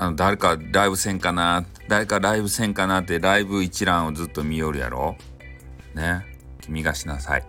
あの誰かライブせんかな誰かライブせんかなってライブ一覧をずっと見よるやろ。ね。君がしなさい。